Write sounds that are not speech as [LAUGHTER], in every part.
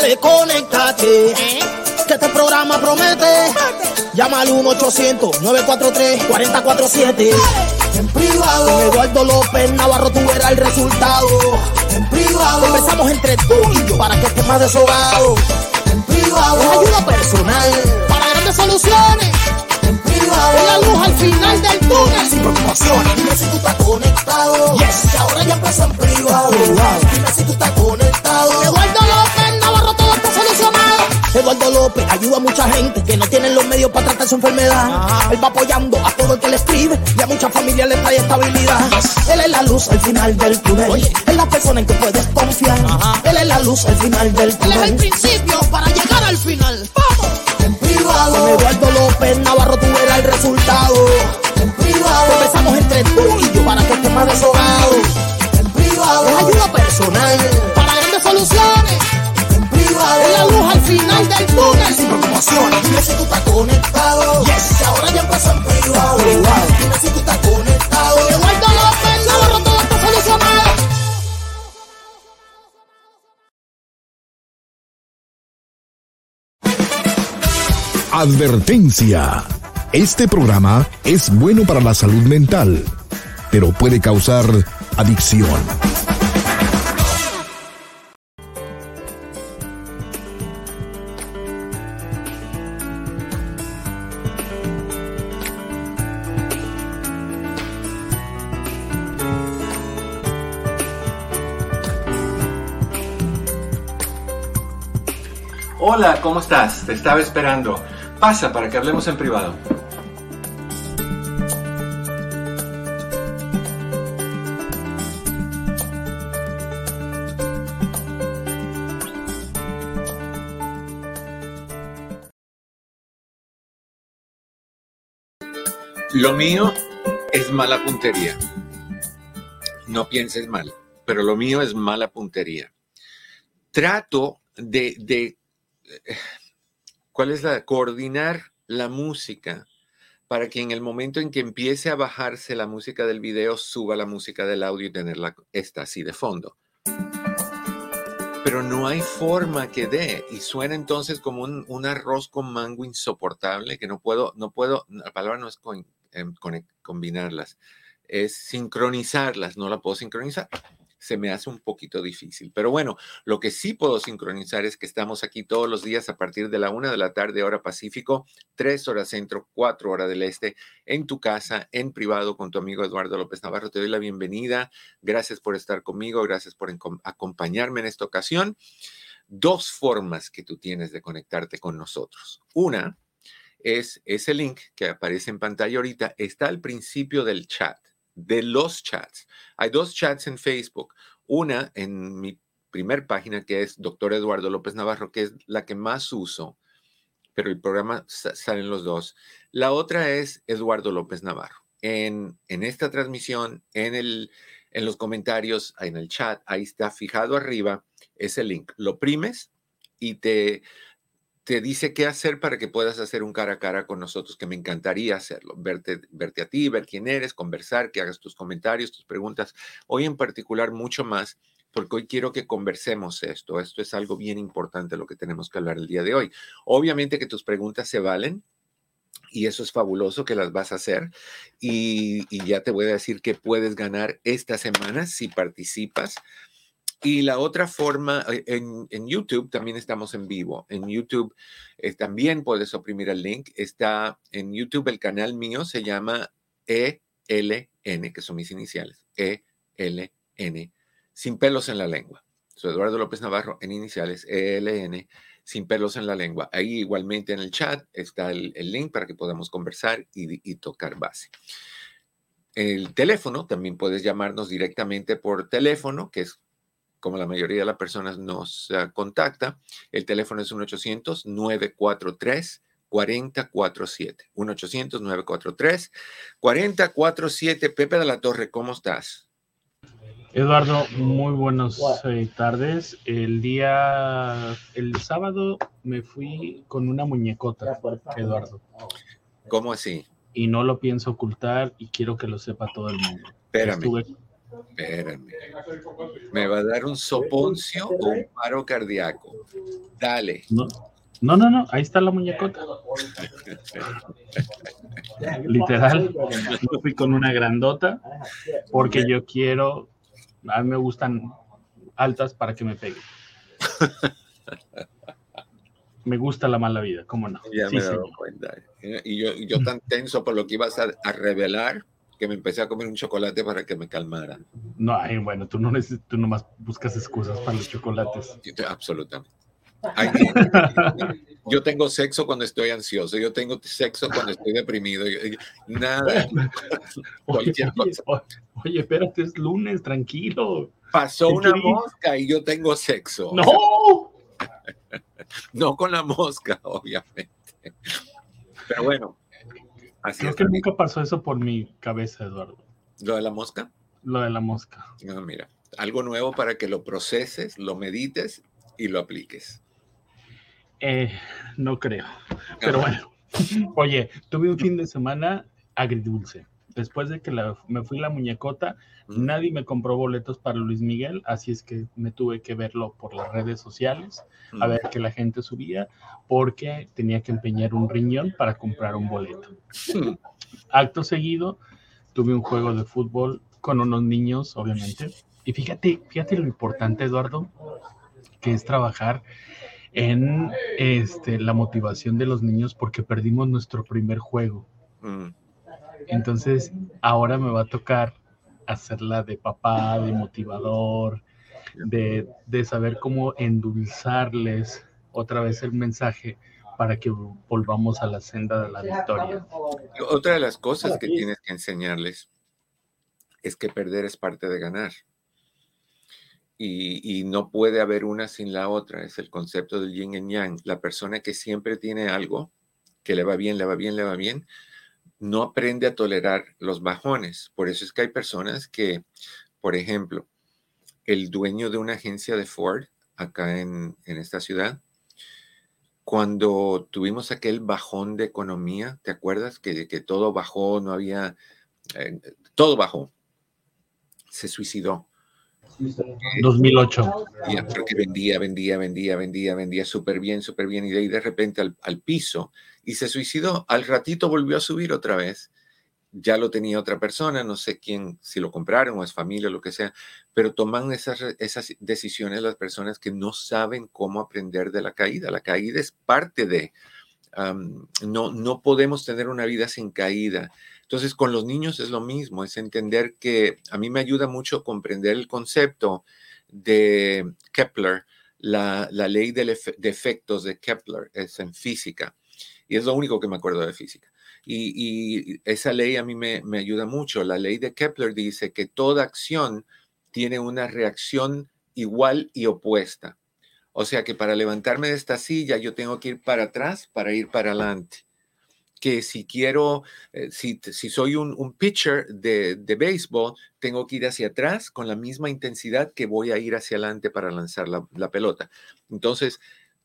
dale, conéctate. Que este programa promete. Llama al 1-800-943-4047. En privado. Con Eduardo López Navarro tú verás el resultado. En privado. Conversamos entre tú y yo para que estés más deshogado. En privado. Es ayuda personal para grandes soluciones. En privado. Es la luz al final del túnel. Sin preocupaciones. Dime si tú estás conectado. Yes. Y ahora ya empezó en privado. Dime si tú estás conectado. Eduardo López Eduardo López ayuda a mucha gente que no tienen los medios para tratar su enfermedad. Él va apoyando a todo el que le escribe y a muchas familias le trae estabilidad. Él es la luz al final del túnel. Es la persona en que puedes confiar. Él es la luz al final del túnel. Él es el principio para llegar al final. ¡Vamos! En privado. Con Eduardo López Navarro tú verás el resultado. En privado. Conversamos entre tú y yo para que estés más deshogado. En privado. Es ayuda personal para grandes soluciones. En privado. Es la luz al final del túnel. Sin preocupaciones. Dime si tú estás conectado. Yes. Y ahora ya empezó en privado. Dime si tú estás conectado. Eduardo López Navarro todo está solucionado. Advertencia. Este programa es bueno para la salud mental, pero puede causar adicción. Hola, ¿cómo estás? Te estaba esperando. Pasa para que hablemos en privado. Lo mío es mala puntería. No pienses mal, pero lo mío es mala puntería. Trato de, de ¿cuál es la? Coordinar la música para que en el momento en que empiece a bajarse la música del video, suba la música del audio y tenerla esta así de fondo. Pero no hay forma que dé y suena entonces como un, un arroz con mango insoportable que no puedo, no puedo, la palabra no es con- em, conec- combinarlas, es sincronizarlas, no la puedo sincronizar se me hace un poquito difícil. Pero bueno, lo que sí puedo sincronizar es que estamos aquí todos los días a partir de la una de la tarde, hora Pacífico, tres horas centro, cuatro horas del este, en tu casa, en privado, con tu amigo Eduardo López Navarro. Te doy la bienvenida. Gracias por estar conmigo, gracias por acompañarme en esta ocasión. Dos formas que tú tienes de conectarte con nosotros. Una es ese link que aparece en pantalla ahorita, está al principio del chat, de los chats. Hay dos chats en Facebook. Una en mi primer página que es Doctor Eduardo López Navarro, que es la que más uso, pero el programa sa- salen los dos. La otra es Eduardo López Navarro. En, en esta transmisión, en, el, en los comentarios, en el chat, ahí está fijado arriba ese link. Lo primes y te, te dice qué hacer para que puedas hacer un cara a cara con nosotros, que me encantaría hacerlo, verte, a ti, ver quién eres, conversar, que hagas tus comentarios, tus preguntas. Hoy en particular mucho más, porque hoy quiero que conversemos esto. Esto es algo bien importante lo que tenemos que hablar el día de hoy. Obviamente que tus preguntas se valen. Y eso es fabuloso que las vas a hacer. Y, y ya te voy a decir que puedes ganar esta semana si participas. Y la otra forma, eh, en, en YouTube también estamos en vivo. En YouTube eh, también puedes oprimir el link. Está en YouTube el canal mío, se llama ELN, que son mis iniciales. ELN, sin pelos en la lengua. Soy Eduardo López Navarro en iniciales, ELN, sin pelos en la lengua. Ahí igualmente en el chat está el, el link para que podamos conversar y, y tocar base. El teléfono, también puedes llamarnos directamente por teléfono, que es como la mayoría de las personas nos uh, contacta, el teléfono es 1-800-943-4047. 1-800-943-4047. Pepe de la Torre, ¿cómo estás? Eduardo, muy buenas eh, tardes. El día, el sábado me fui con una muñecota, Eduardo, ¿Cómo así? y no lo pienso ocultar y quiero que lo sepa todo el mundo. Espérame. Estuve, Espérame. Me va a dar un soponcio o un paro cardíaco. Dale. No, no, no, no. ahí está la muñecota. [LAUGHS] Literal, yo fui con una grandota porque yo quiero, a mí me gustan altas para que me peguen. [LAUGHS] Me gusta la mala vida, ¿cómo no? Ya me he dado cuenta. Y yo, yo tan tenso por lo que ibas a, a revelar que me empecé a comer un chocolate para que me calmara. No, ay, bueno, tú no necesitas, tú nomás buscas excusas para los chocolates. Absolutamente. yo tengo sexo cuando estoy ansioso, yo tengo sexo cuando estoy deprimido, nada. [LAUGHS] Oye, oye, oye, espérate, es lunes, tranquilo. Pasó una mosca y yo tengo sexo. No. [LAUGHS] no con la mosca, [LAUGHS] obviamente. Pero bueno, Creo que nunca pasó eso por mi cabeza, Eduardo. ¿Lo de la mosca? Lo de la mosca. No, mira, algo nuevo para que lo proceses, lo medites y lo apliques. Eh, no creo. Pero bueno, [LAUGHS] oye, tuve un fin de semana agridulce. Después de que me fui la muñecota, nadie me compró boletos para Luis Miguel, así es que me tuve que verlo por las redes sociales, a ver que la gente subía, porque tenía que empeñar un riñón para comprar un boleto. [LAUGHS] Acto seguido, tuve un juego de fútbol con unos niños, obviamente. Y fíjate, fíjate lo importante, Eduardo, que es trabajar en este, la motivación de los niños porque perdimos nuestro primer juego. Mm. Entonces, ahora me va a tocar hacerla de papá, de motivador, de, de saber cómo endulzarles otra vez el mensaje para que volvamos a la senda de la victoria. Otra de las cosas que tienes que enseñarles es que perder es parte de ganar. Y, y, no puede haber una sin la otra. Es el concepto del yin y yang. La persona que siempre tiene algo, que le va bien, le va bien, le va bien, no aprende a tolerar los bajones. Por eso es que hay personas que, por ejemplo, el dueño de una agencia de Ford acá en, esta ciudad, cuando tuvimos aquel bajón de economía, ¿te acuerdas? Que, que todo bajó, no había, eh, todo bajó. Se suicidó. 2008. porque vendía, vendía, vendía, vendía, vendía súper bien, súper bien, y de ahí de repente al, al, piso y se suicidó. Al ratito volvió a subir otra vez. Ya lo tenía otra persona, no sé quién, si lo compraron o es familia o lo que sea, pero toman esas, esas decisiones las personas que no saben cómo aprender de la caída. La caída es parte de, no, no podemos tener una vida sin caída. Entonces, con los niños es lo mismo, es entender que a mí me ayuda mucho comprender el concepto de Kepler, la, ley de, efectos de Kepler, es en física, y es lo único que me acuerdo de física. Y, esa ley a mí me, me ayuda mucho. La ley de Kepler dice que toda acción tiene una reacción igual y opuesta. O sea que para levantarme de esta silla yo tengo que ir para atrás para ir para adelante que si quiero, eh, si, soy un, pitcher de, de, béisbol, tengo que ir hacia atrás con la misma intensidad que voy a ir hacia adelante para lanzar la, la pelota. Entonces,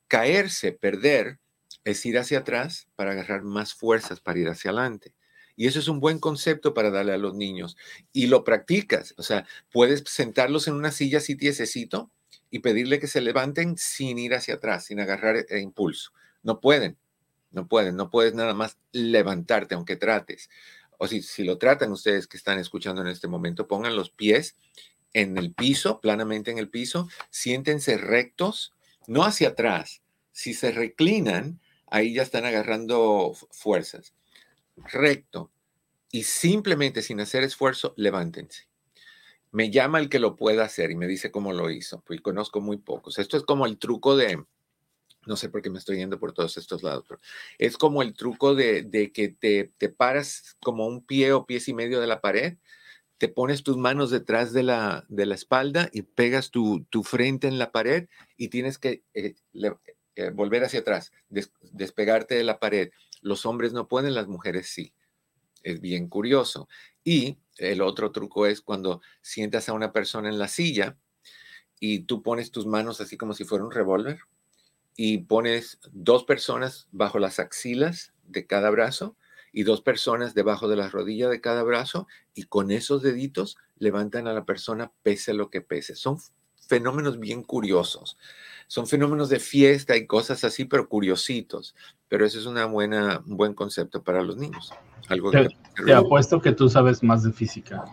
caerse, perder, es ir hacia atrás para agarrar más fuerzas para ir hacia adelante. Y eso es un buen concepto para darle a los niños. Y lo practicas. O sea, puedes sentarlos en una silla así tiesecito y pedirle que se levanten sin ir hacia atrás, sin agarrar el impulso. No pueden. No pueden, no puedes nada más levantarte aunque trates. O si, si lo tratan ustedes que están escuchando en este momento, pongan los pies en el piso, planamente en el piso, siéntense rectos, no hacia atrás. Si se reclinan, ahí ya están agarrando fuerzas. Recto. Y simplemente sin hacer esfuerzo, levántense. Me llama el que lo pueda hacer y me dice cómo lo hizo, pues conozco muy pocos. Esto es como el truco de, no sé por qué me estoy yendo por todos estos lados, es como el truco de, que te, te, paras como un pie o pies y medio de la pared, te pones tus manos detrás de la, de la espalda y pegas tu, tu frente en la pared y tienes que eh, eh, volver hacia atrás, despegarte de la pared. Los hombres no pueden, las mujeres sí. Es bien curioso. Y el otro truco es cuando sientas a una persona en la silla y tú pones tus manos así como si fuera un revólver y pones dos personas bajo las axilas de cada brazo y dos personas debajo de la rodilla de cada brazo y con esos deditos levantan a la persona pese lo que pese. Son fenómenos bien curiosos. Son fenómenos de fiesta y cosas así, pero curiositos. Pero ese es una buena, un buen concepto para los niños. Algo te, te apuesto que tú sabes más de física.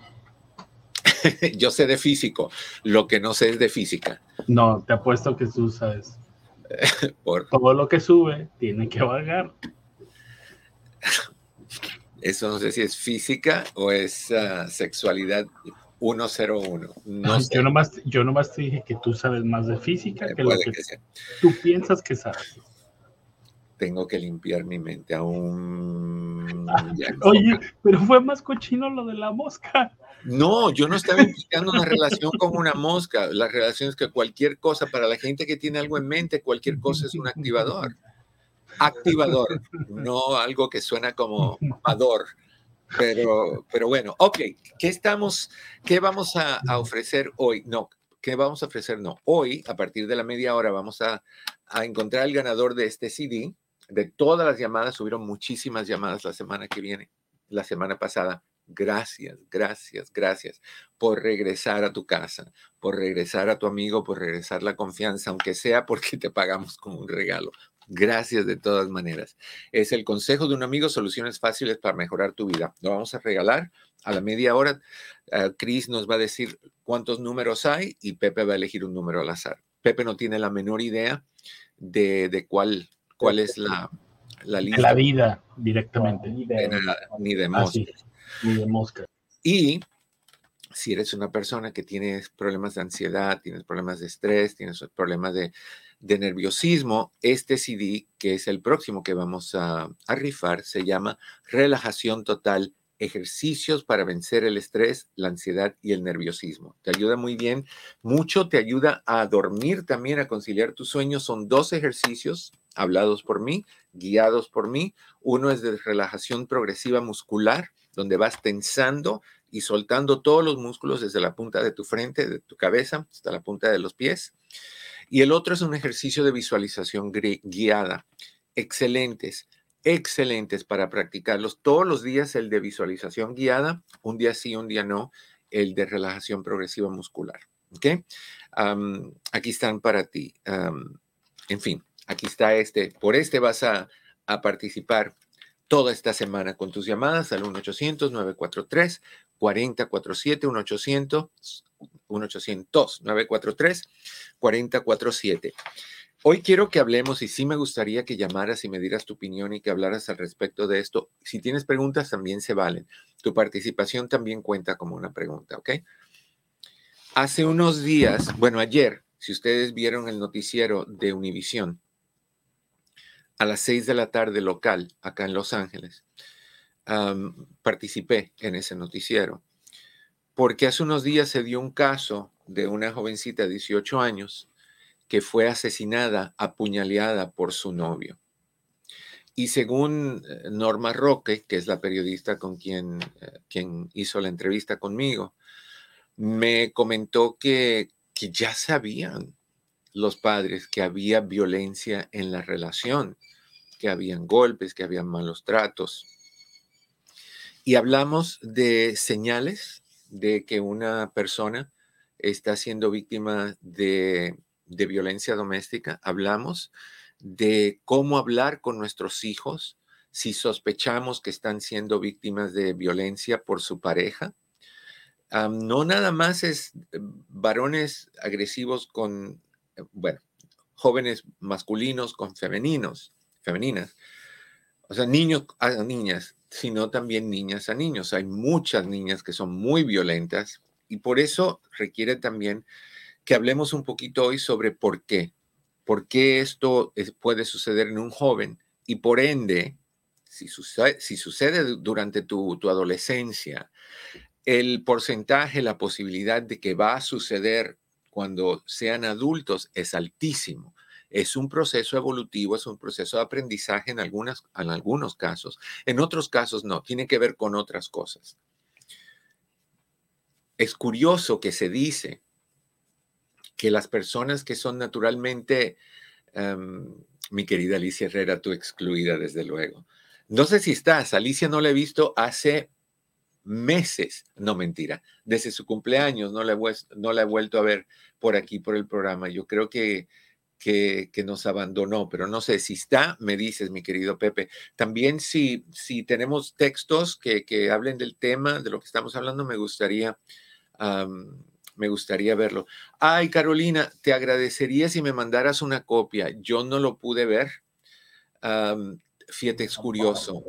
[LAUGHS] Yo sé de físico, lo que no sé es de física. No, te apuesto que tú sabes. [LAUGHS] Por... Todo lo que sube tiene que bajar. Eso no sé si es física o es uh, sexualidad 101. No sé. yo, nomás, yo nomás te dije que tú sabes más de física eh, que lo que, que tú piensas que sabes. Tengo que limpiar mi mente aún. [LAUGHS] Oye, pero fue más cochino lo de la mosca. No, yo no estaba implicando una relación con una mosca. La relación es que cualquier cosa, para la gente que tiene algo en mente, cualquier cosa es un activador. Activador, no algo que suena como ador. Pero, pero bueno, ok, ¿qué estamos, qué vamos a, ofrecer hoy? No, ¿qué vamos a ofrecer? No, hoy, a partir de la media hora, vamos a, a encontrar el ganador de este CD. De todas las llamadas, hubieron muchísimas llamadas la semana que viene, la semana pasada. Gracias, gracias, gracias por regresar a tu casa, por regresar a tu amigo, por regresar la confianza, aunque sea porque te pagamos con un regalo. Gracias de todas maneras. Es el consejo de un amigo, soluciones fáciles para mejorar tu vida. Lo vamos a regalar a la media hora. Uh, Chris nos va a decir cuántos números hay y Pepe va a elegir un número al azar. Pepe no tiene la menor idea de, de cuál, cuál es la, la lista. De la vida directamente. ni de, ni de mosca. ni de mosca. Y si eres una persona que tienes problemas de ansiedad, tienes problemas de estrés, tienes problemas de de nerviosismo, este CD, que es el próximo que vamos a, rifar, se llama Relajación Total, ejercicios para vencer el estrés, la ansiedad y el nerviosismo. Te ayuda muy bien, mucho te ayuda a dormir también, a conciliar tus sueños. Son dos ejercicios hablados por mí, guiados por mí. Uno es de relajación progresiva muscular, donde vas tensando y soltando todos los músculos desde la punta de tu frente, de tu cabeza, hasta la punta de los pies. Y el otro es un ejercicio de visualización guiada. Excelentes, excelentes para practicarlos todos los días, el de visualización guiada, un día sí, un día no, el de relajación progresiva muscular. ¿Ok? aquí están para ti. en fin, aquí está este. Por este vas a, a participar toda esta semana con tus llamadas al 1-800-943 4047 1-800 1-800-943-4047. Hoy quiero que hablemos y sí me gustaría que llamaras y me dieras tu opinión y que hablaras al respecto de esto. Si tienes preguntas, también se valen. Tu participación también cuenta como una pregunta, ¿ok? Hace unos días, bueno, ayer, si ustedes vieron el noticiero de Univisión, a las seis de la tarde local, acá en Los Ángeles, participé en ese noticiero, porque hace unos días se dio un caso de una jovencita de 18 años que fue asesinada, apuñaleada por su novio. Y según eh, Norma Roque, que es la periodista con quien, eh, quien hizo la entrevista conmigo, me comentó que, que ya sabían los padres que había violencia en la relación, que habían golpes, que habían malos tratos. Y hablamos de señales de que una persona está siendo víctima de, violencia doméstica. Hablamos de cómo hablar con nuestros hijos si sospechamos que están siendo víctimas de violencia por su pareja. no nada más es varones agresivos con, eh, bueno, jóvenes masculinos con femeninos, femeninas. O sea, niños a niñas sino también niñas a niños. Hay muchas niñas que son muy violentas y por eso requiere también que hablemos un poquito hoy sobre por qué. ¿Por qué esto puede suceder en un joven? Y por ende, si sucede, durante tu adolescencia, el porcentaje, la posibilidad de que va a suceder cuando sean adultos es altísimo. Es un proceso evolutivo, es un proceso de aprendizaje en, algunas, en algunos casos. En otros casos no, tiene que ver con otras cosas. Es curioso que se dice que las personas que son naturalmente, em, mi querida Alicia Herrera, tú excluida desde luego. No sé si estás, Alicia no la he visto hace meses, no mentira, desde su cumpleaños no la, he, no la he vuelto a ver por aquí, por el programa. Yo creo que, que, nos abandonó, pero no sé si está, me dices, mi querido Pepe. También si, si tenemos textos que, que hablen del tema, de lo que estamos hablando, me gustaría... me gustaría verlo. Ay, Carolina, te agradecería si me mandaras una copia. Yo no lo pude ver. fíjate, es curioso.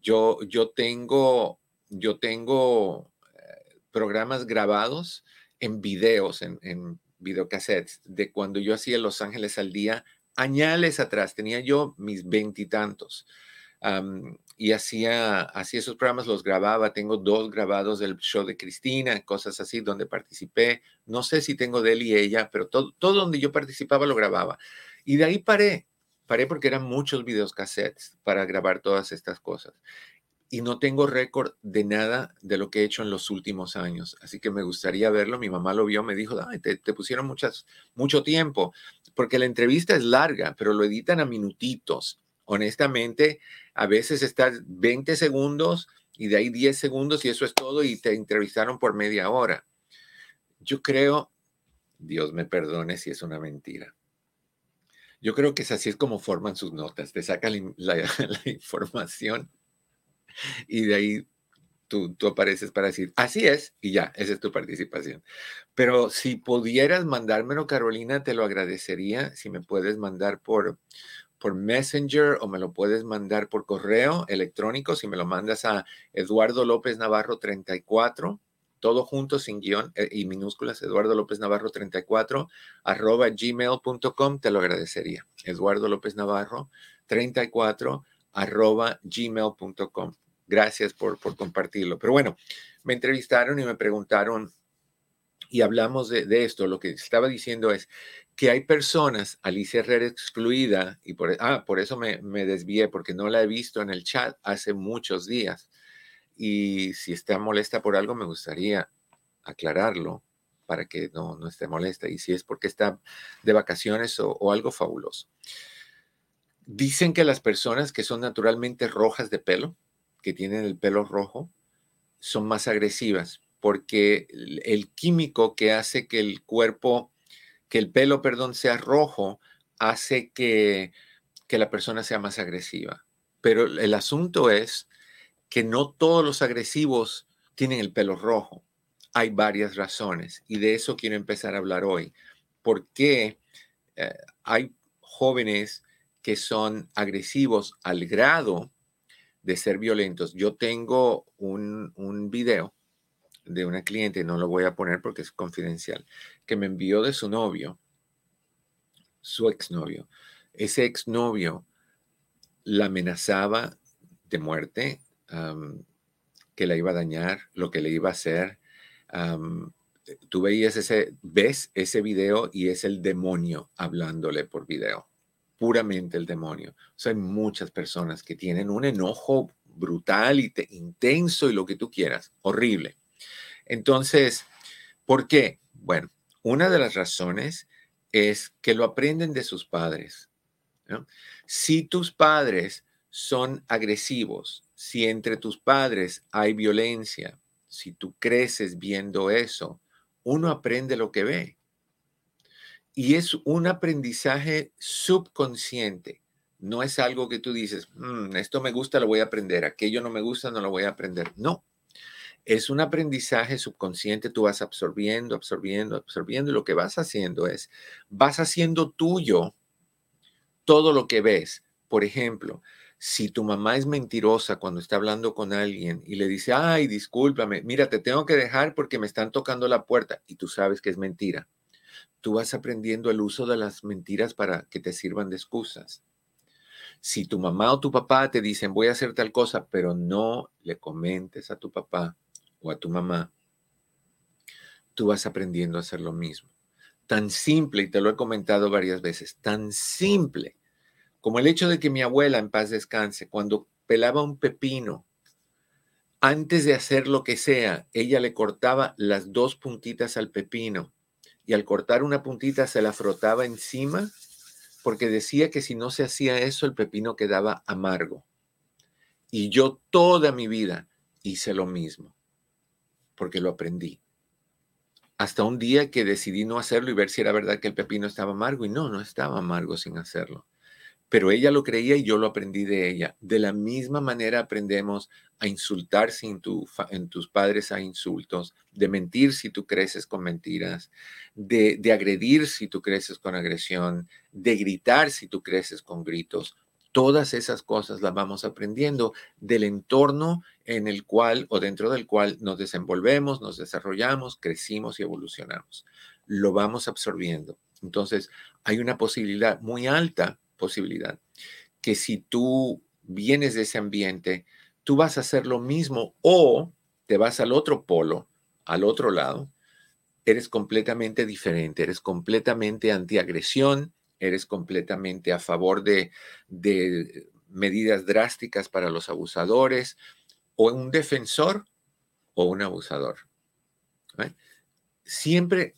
Yo, yo tengo yo tengo eh, programas grabados en videos, en videocassettes, de cuando yo hacía Los Ángeles al día, añales atrás, tenía yo mis veintitantos. y hacía, hacía esos programas, los grababa. Tengo dos grabados del show de Cristina, cosas así, donde participé. No sé si tengo de él y ella, pero todo, todo donde yo participaba lo grababa. Y de ahí paré. Paré porque eran muchos videos cassettes para grabar todas estas cosas y no tengo récord de nada de lo que he hecho en los últimos años. Así que me gustaría verlo. Mi mamá lo vio, me dijo, te, pusieron mucho tiempo, porque la entrevista es larga, pero lo editan a minutitos. Honestamente, a veces estás 20 segundos y de ahí 10 segundos y eso es todo y te entrevistaron por media hora. Yo creo, Dios me perdone si es una mentira. Yo creo que es así es como forman sus notas. Te sacan [LAUGHS] la información y de ahí tú, tú apareces para decir, así es, y ya, esa es tu participación. Pero si pudieras mandármelo, Carolina, te lo agradecería. Si me puedes mandar por, por Messenger o me lo puedes mandar por correo electrónico, si me lo mandas a Eduardo López Navarro 34, todo junto sin guion eh, y minúsculas, Eduardo López Navarro 34, arroba gmail.com, te lo agradecería. Eduardo López Navarro 34, arroba gmail.com. Gracias por, por compartirlo. Pero bueno, me entrevistaron y me preguntaron y hablamos de, esto. Lo que estaba diciendo es que hay personas, Alicia Herrera excluida, y por, ah, por eso me, me, desvié, porque no la he visto en el chat hace muchos días. Y si está molesta por algo, me gustaría aclararlo para que no, no esté molesta. Y si es porque está de vacaciones o, o algo fabuloso. Dicen que las personas que son naturalmente rojas de pelo, que tienen el pelo rojo son más agresivas porque el químico que hace que el cuerpo, que el pelo, perdón, sea rojo, hace que, que la persona sea más agresiva. Pero el asunto es que no todos los agresivos tienen el pelo rojo. Hay varias razones y de eso quiero empezar a hablar hoy. ¿Por qué eh, hay jóvenes que son agresivos al grado de ser violentos. Yo tengo un, un video de una cliente, no lo voy a poner porque es confidencial, que me envió de su novio, su exnovio. Ese exnovio la amenazaba de muerte, que la iba a dañar, lo que le iba a hacer. tú veías ese, ves ese video y es el demonio hablándole por video puramente el demonio. O sea, hay muchas personas que tienen un enojo brutal y intenso y lo que tú quieras, horrible. Entonces, ¿por qué? Bueno, una de las razones es que lo aprenden de sus padres. Si tus padres son agresivos, si entre tus padres hay violencia, si tú creces viendo eso, uno aprende lo que ve. Y es un aprendizaje subconsciente. No es algo que tú dices, mm, esto me gusta, lo voy a aprender, aquello no me gusta, no lo voy a aprender. No, es un aprendizaje subconsciente, tú vas absorbiendo, absorbiendo, absorbiendo, y lo que vas haciendo es, vas haciendo tuyo todo lo que ves. Por ejemplo, si tu mamá es mentirosa cuando está hablando con alguien y le dice, ay, discúlpame, mira, te tengo que dejar porque me están tocando la puerta y tú sabes que es mentira tú vas aprendiendo el uso de las mentiras para que te sirvan de excusas. Si tu mamá o tu papá te dicen voy a hacer tal cosa, pero no le comentes a tu papá o a tu mamá, tú vas aprendiendo a hacer lo mismo. Tan simple, y te lo he comentado varias veces, tan simple como el hecho de que mi abuela en paz descanse, cuando pelaba un pepino, antes de hacer lo que sea, ella le cortaba las dos puntitas al pepino y al cortar una puntita se la frotaba encima porque decía que si no se hacía eso el pepino quedaba amargo. Y yo toda mi vida hice lo mismo. porque lo aprendí. Hasta un día que decidí no hacerlo y ver si era verdad que el pepino estaba amargo y no, no estaba amargo sin hacerlo pero ella lo creía y yo lo aprendí de ella. De la misma manera aprendemos a insultar sin en tus padres a insultos, de mentir si tú creces con mentiras, de, de agredir si tú creces con agresión, de gritar si tú creces con gritos. Todas esas cosas las vamos aprendiendo del entorno en el cual o dentro del cual nos desenvolvemos, nos desarrollamos, crecimos y evolucionamos. Lo vamos absorbiendo. Entonces, hay una posibilidad muy alta posibilidad, que si tú vienes de ese ambiente, tú vas a hacer lo mismo o te vas al otro polo, al otro lado, eres completamente diferente, eres completamente antiagresión, eres completamente a favor de, de medidas drásticas para los abusadores, o un defensor o un abusador. Siempre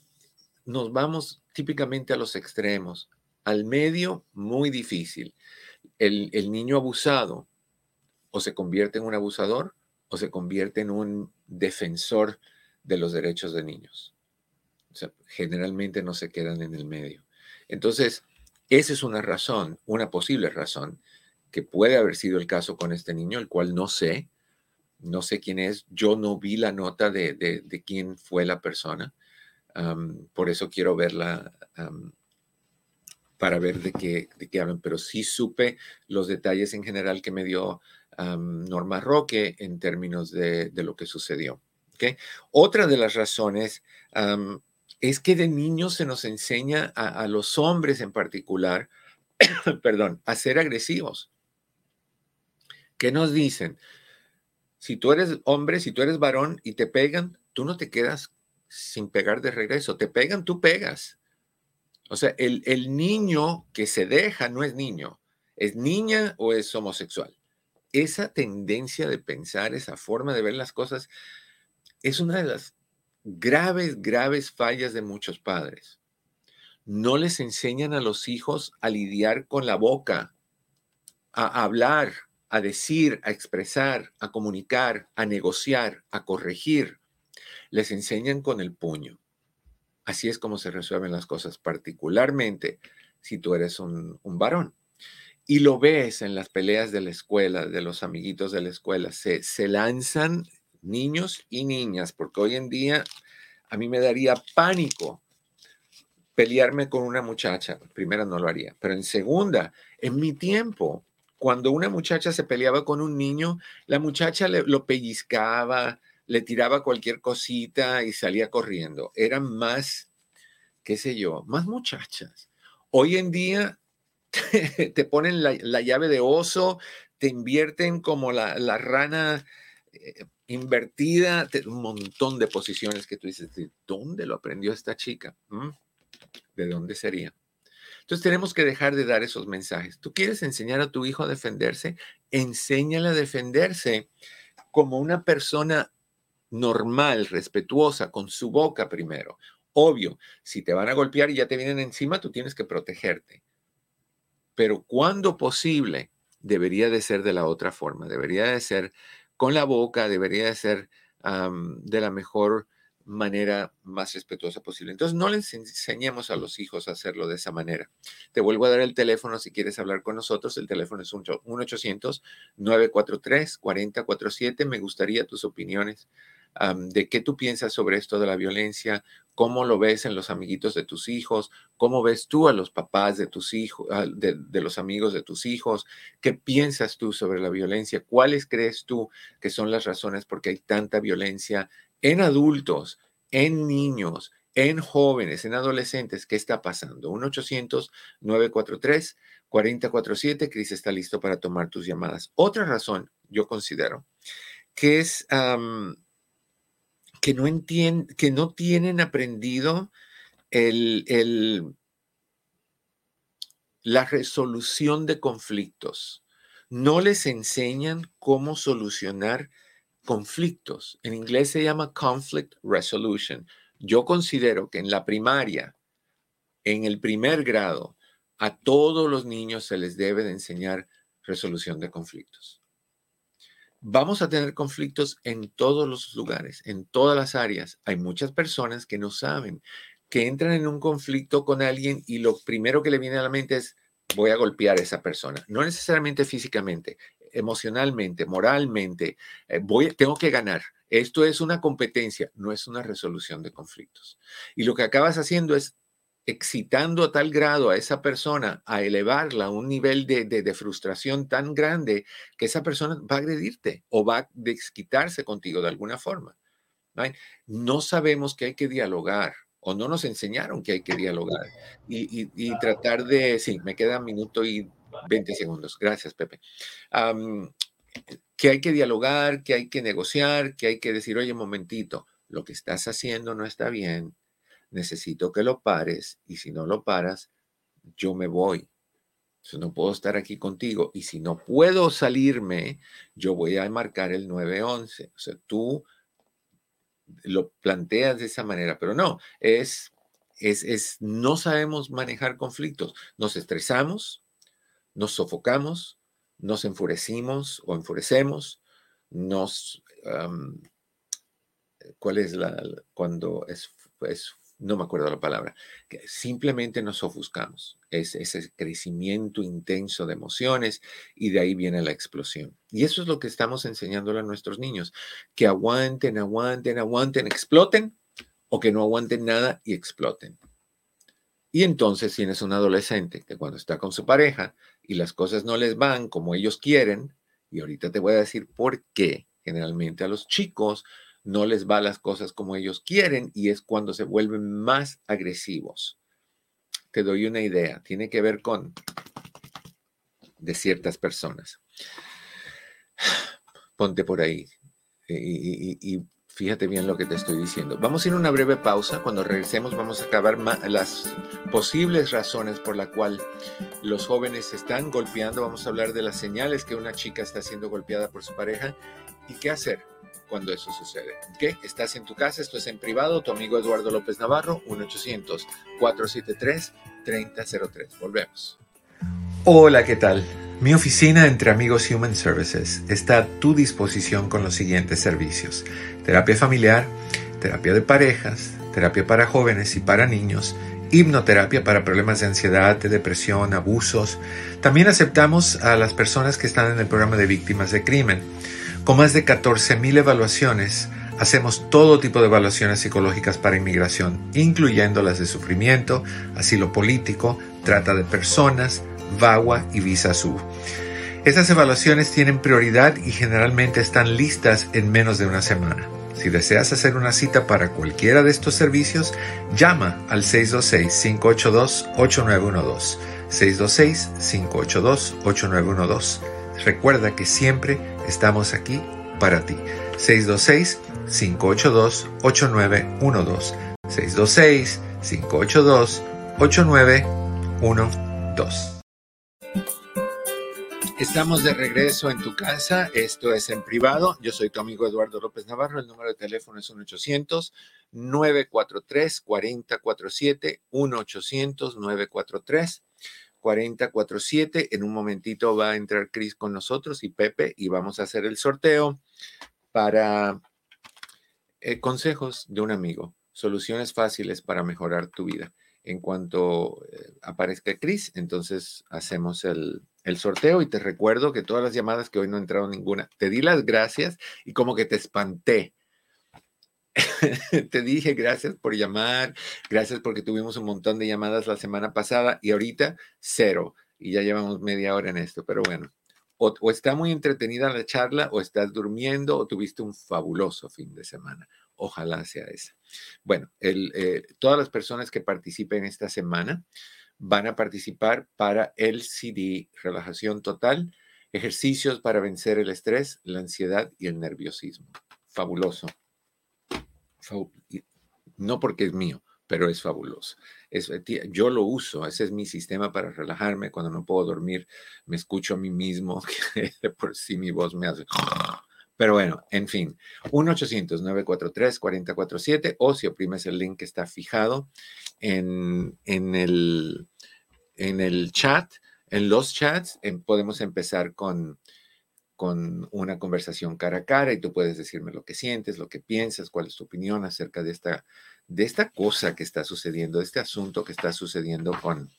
nos vamos típicamente a los extremos. Al medio, muy difícil. El, niño abusado o se convierte en un abusador o se convierte en un defensor de los derechos de niños. O sea, generalmente no se quedan en el medio. Entonces, esa es una razón, una posible razón, que puede haber sido el caso con este niño, el cual no sé, no sé quién es, yo no vi la nota de, quién fue la persona, por eso quiero verla para ver de qué, de qué hablan, pero sí supe los detalles en general que me dio Norma Roque en términos de, lo que sucedió. Otra de las razones es que de niños se nos enseña a, los hombres en particular, [COUGHS] perdón, a ser agresivos. ¿Qué nos dicen? Si tú eres hombre, si tú eres varón y te pegan, tú no te quedas sin pegar de regreso. Te pegan, tú pegas. O sea, el, niño que se deja no es niño, es niña o es homosexual. Esa tendencia de pensar, esa forma de ver las cosas, es una de las graves, graves fallas de muchos padres. No les enseñan a los hijos a lidiar con la boca, a hablar, a decir, a expresar, a comunicar, a negociar, a corregir. Les enseñan con el puño. Así es como se resuelven las cosas, particularmente si tú eres un, varón. Y lo ves en las peleas de la escuela, de los amiguitos de la escuela. Se, se lanzan niños y niñas, porque hoy en día a mí me daría pánico pelearme con una muchacha. Primera no lo haría, pero en segunda, en mi tiempo, cuando una muchacha se peleaba con un niño, la muchacha le, lo pellizcaba, le tiraba cualquier cosita y salía corriendo. Eran más, qué sé yo, más muchachas. Hoy en día [LAUGHS] te, ponen la, llave de oso, te invierten como la, rana eh, invertida, un montón de posiciones que tú dices, ¿de dónde lo aprendió esta chica? ¿Mm? ¿De dónde sería? Entonces tenemos que dejar de dar esos mensajes. ¿Tú quieres enseñar a tu hijo a defenderse? Enséñale a defenderse como una persona normal, respetuosa, con su boca primero. Obvio, si te van a golpear y ya te vienen encima, tú tienes que protegerte. Pero cuando posible, debería de ser de la otra forma, debería de ser con la boca, debería de ser de la mejor manera más respetuosa posible. Entonces, no les enseñemos a los hijos a hacerlo de esa manera. Te vuelvo a dar el teléfono si quieres hablar con nosotros. El teléfono es 1-800-943-4047. Me gustaría tus opiniones de qué tú piensas sobre esto de la violencia, cómo lo ves en los amiguitos de tus hijos, cómo ves tú a los papás de tus hijos, ah, de, los amigos de tus hijos, qué piensas tú sobre la violencia, cuáles crees tú que son las razones por qué hay tanta violencia en adultos, en niños, en jóvenes, en adolescentes, ¿qué está pasando? 1-800-943-4047, Cris está listo para tomar tus llamadas. Otra razón, yo considero, que es que no entienden, que no tienen aprendido el, el, la resolución de conflictos. No les enseñan cómo solucionar conflictos. En inglés se llama conflict resolution. Yo considero que en la primaria, en el primer grado, a todos los niños se les debe de enseñar resolución de conflictos. Vamos a tener conflictos en todos los lugares, en todas las áreas. Hay muchas personas que no saben, que entran en un conflicto con alguien y lo primero que le viene a la mente es, voy a golpear a esa persona. No necesariamente físicamente, emocionalmente, moralmente, eh, voy, tengo que ganar. Esto es una competencia, no es una resolución de conflictos. Y lo que acabas haciendo es excitando a tal grado a esa persona a elevarla a un nivel de, frustración tan grande que esa persona va a agredirte o va a desquitarse contigo de alguna forma. No sabemos que hay que dialogar o no nos enseñaron que hay que dialogar y, tratar de, sí, me queda un minuto y 20 segundos. Gracias, Pepe. que hay que dialogar, que hay que negociar, que hay que decir, oye, momentito, lo que estás haciendo no está bien, necesito que lo pares y si no lo paras, yo me voy. No puedo estar aquí contigo y si no puedo salirme, yo voy a marcar el 911. O sea, tú lo planteas de esa manera, pero no, es, es, es no sabemos manejar conflictos. Nos estresamos, nos sofocamos, nos enfurecimos o enfurecemos, nos... ¿Cuál es la... cuando es no me acuerdo la palabra, simplemente nos ofuscamos. Es ese crecimiento intenso de emociones y de ahí viene la explosión. Y eso es lo que estamos enseñándole a nuestros niños, que aguanten, aguanten, aguanten, exploten o que no aguanten nada y exploten. Y entonces tienes un adolescente que cuando está con su pareja y las cosas no les van como ellos quieren, y ahorita te voy a decir por qué generalmente a los chicos no les va las cosas como ellos quieren y es cuando se vuelven más agresivos. Te doy una idea, tiene que ver con de ciertas personas. Ponte por ahí y, fíjate bien lo que te estoy diciendo. Vamos a ir a una breve pausa. Cuando regresemos vamos a acabar las posibles razones por la cual los jóvenes están golpeando. Vamos a hablar de las señales que una chica está siendo golpeada por su pareja y qué hacer cuando eso sucede. ¿Qué? Estás en tu casa, esto es en privado, tu amigo Eduardo López Navarro, 1-800-473-3003. Volvemos. Hola, ¿qué tal? Mi oficina entre amigos Human Services está a tu disposición con los siguientes servicios. Terapia familiar, terapia de parejas, terapia para jóvenes y para niños, hipnoterapia para problemas de ansiedad, de depresión, abusos. También aceptamos a las personas que están en el programa de víctimas de crimen. Con más de 14.000 evaluaciones, hacemos todo tipo de evaluaciones psicológicas para inmigración, incluyendo las de sufrimiento, asilo político, trata de personas, VAWA y Visa SUB. Estas evaluaciones tienen prioridad y generalmente están listas en menos de una semana. Si deseas hacer una cita para cualquiera de estos servicios, llama al 626-582-8912. 626-582-8912. Recuerda que siempre estamos aquí para ti. 626-582-8912. 626-582-8912. Estamos de regreso en tu casa. Esto es en privado. Yo soy tu amigo Eduardo López Navarro. El número de teléfono es 1-800-943-4047. 1-800-943. 4047. En un momentito va a entrar Cris con nosotros y Pepe y vamos a hacer el sorteo para eh, consejos de un amigo, soluciones fáciles para mejorar tu vida. En cuanto eh, aparezca Cris, entonces hacemos el, el sorteo y te recuerdo que todas las llamadas que hoy no entraron ninguna, te di las gracias y como que te espanté [LAUGHS] te dije gracias por llamar, gracias porque tuvimos un montón de llamadas la semana pasada y ahorita cero. Y ya llevamos media hora en esto, pero bueno, o, está muy entretenida la charla o estás durmiendo o tuviste un fabuloso fin de semana. Ojalá sea esa. Bueno, eh, todas las personas que participen esta semana van a participar para el CD Relajación Total, ejercicios para vencer el estrés, la ansiedad y el nerviosismo. Fabuloso no porque es mío, pero es fabuloso. Es, yo lo uso, ese es mi sistema para relajarme. Cuando no puedo dormir, me escucho a mí mismo, [LAUGHS] que por sí mi voz me hace... [LAUGHS] Pero bueno, en fin, 1-800-943-4047 o si oprimes el link que está fijado en, en, el, en el chat, en los chats, podemos empezar con, con una conversación cara a cara y tú puedes decirme lo que sientes, lo que piensas, cuál es tu opinión acerca de esta, de esta cosa que está sucediendo, de este asunto que está sucediendo con,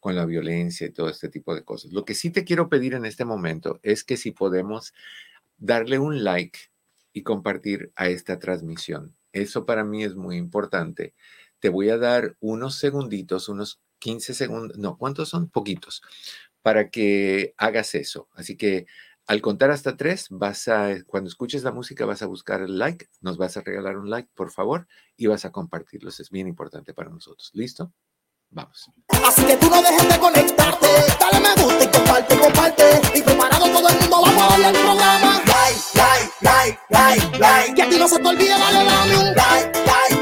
con la violencia y todo este tipo de cosas. Lo que sí te quiero pedir en este momento es que si podemos darle un like y compartir a esta transmisión. Eso para mí es muy importante. Te voy a dar unos segunditos, unos 15 segundos, no, ¿cuántos son? Poquitos, para que hagas eso. Así que al contar hasta tres, vas a, cuando escuches la música, vas a buscar el like, nos vas a regalar un like, por favor, y vas a compartirlos. Es bien importante para nosotros. ¿Listo? Vamos. Así que tú no dejes de conectarte. Dale me gusta y comparte, comparte. Y preparado todo el mundo, vamos a darle al programa. Like, like, like, like, like. Que a ti no se te olvide, dale, dale un like, like, like,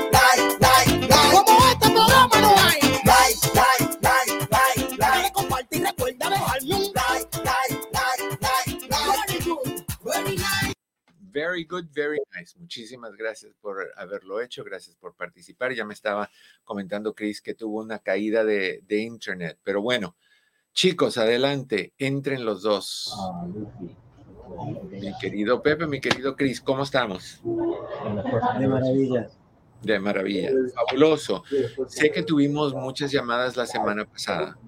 Very good, very nice. Muchísimas gracias por haberlo hecho, gracias por participar. Ya me estaba comentando Chris que tuvo una caída de, de internet, pero bueno, chicos, adelante, entren los dos. Mi querido Pepe, mi querido Chris, ¿cómo estamos? De maravilla. De maravilla, fabuloso. Sé que tuvimos muchas llamadas la semana pasada,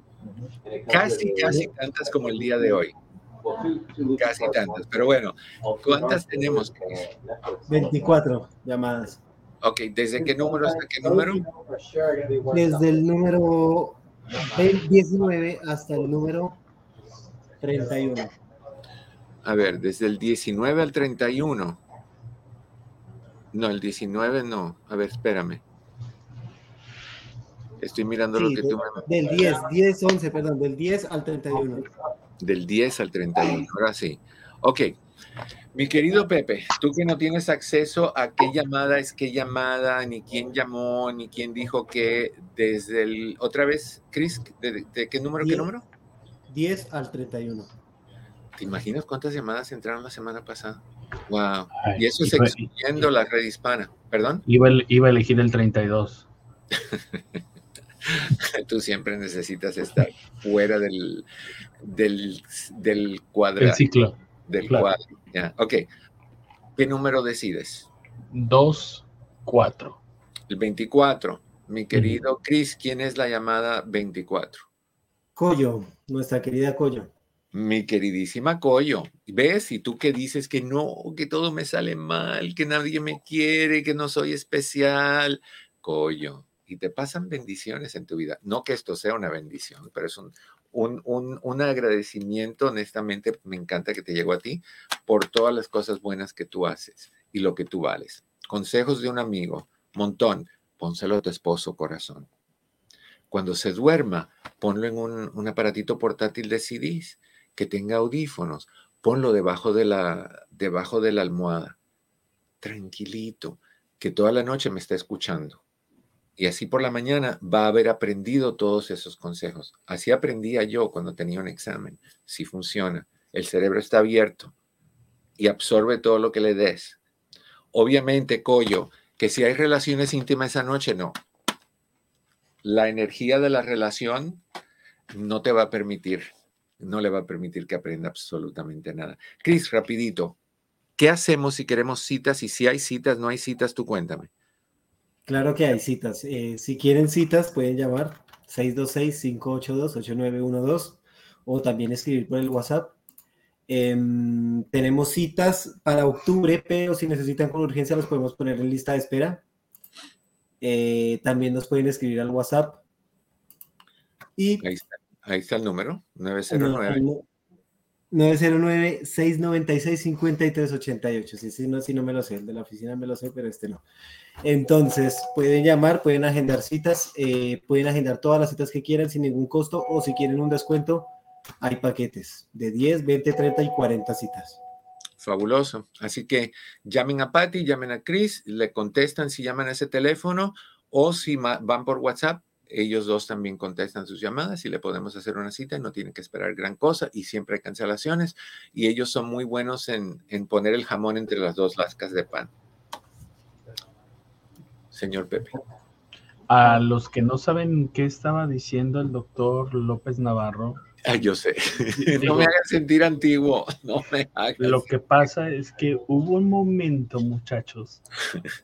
casi, casi tantas como el día de hoy. Casi tantas, pero bueno, ¿cuántas tenemos? Chris? 24 llamadas. Ok, ¿desde qué número hasta qué número? Desde el número 19 hasta el número 31. A ver, desde el 19 al 31. No, el 19 no. A ver, espérame. Estoy mirando lo Sí, que de- tú me... del 10, 10, 11, perdón, del 10 al 31. Del 10 al 31. Ahora sí. Ok. Mi querido Pepe, tú que no tienes acceso a qué llamada es qué llamada, ni quién llamó, ni quién dijo qué, desde el... Otra vez, Chris, ¿de, de qué número, qué Diez. número? 10 al 31. ¿Te imaginas cuántas llamadas entraron la semana pasada? Wow. Ay, Y eso es iba- excluyendo la red hispana. ¿Perdón? Iba, a- iba a elegir el 32. [LAUGHS] [LAUGHS] Tú siempre necesitas estar fuera del, del, del cuadro. El ciclo. Del claro. cuadro. Ok. ¿Qué número decides? 2, 4. El 24. Mi querido Chris, ¿quién es la llamada 24? Coyo, nuestra querida Coyo. Mi queridísima Coyo. ¿Ves? Y tú que dices que no, que todo me sale mal, que nadie me quiere, que no soy especial. Coyo. Y te pasan bendiciones en tu vida. No que esto sea una bendición, pero es un, un, un, un agradecimiento, honestamente, me encanta que te llegó a ti por todas las cosas buenas que tú haces y lo que tú vales. Consejos de un amigo, montón, pónselo a tu esposo, corazón. Cuando se duerma, ponlo en un, un aparatito portátil de CDs, que tenga audífonos, ponlo debajo de la, debajo de la almohada, tranquilito, que toda la noche me está escuchando. Y así por la mañana va a haber aprendido todos esos consejos. Así aprendía yo cuando tenía un examen. Si funciona, el cerebro está abierto y absorbe todo lo que le des. Obviamente, Coyo, que si hay relaciones íntimas esa noche, no. La energía de la relación no te va a permitir, no le va a permitir que aprenda absolutamente nada. Cris, rapidito, ¿qué hacemos si queremos citas? Y si hay citas, no hay citas, tú cuéntame. Claro que hay citas. Eh, si quieren citas, pueden llamar 626-582-8912 o también escribir por el WhatsApp. Em, tenemos citas para octubre, pero si necesitan con urgencia los podemos poner en lista de espera. Eh, también nos pueden escribir al WhatsApp. Y Ahí está, ahí está el número, 909. No, 909-696-5388. Sí, sí, no, sí, no me lo sé. El de la oficina me lo sé, pero este no. Entonces, pueden llamar, pueden agendar citas, eh, pueden agendar todas las citas que quieran sin ningún costo o si quieren un descuento, hay paquetes de 10, 20, 30 y 40 citas. Fabuloso. Así que llamen a Patty, llamen a Chris, le contestan si llaman a ese teléfono o si van por WhatsApp. Ellos dos también contestan sus llamadas y le podemos hacer una cita. No tienen que esperar gran cosa y siempre hay cancelaciones. Y ellos son muy buenos en, en poner el jamón entre las dos lascas de pan. Señor Pepe. A los que no saben qué estaba diciendo el doctor López Navarro. Ah, yo sé. [LAUGHS] no me hagas sentir antiguo. [LAUGHS] No me hagas. Lo que pasa es que hubo un momento, muchachos,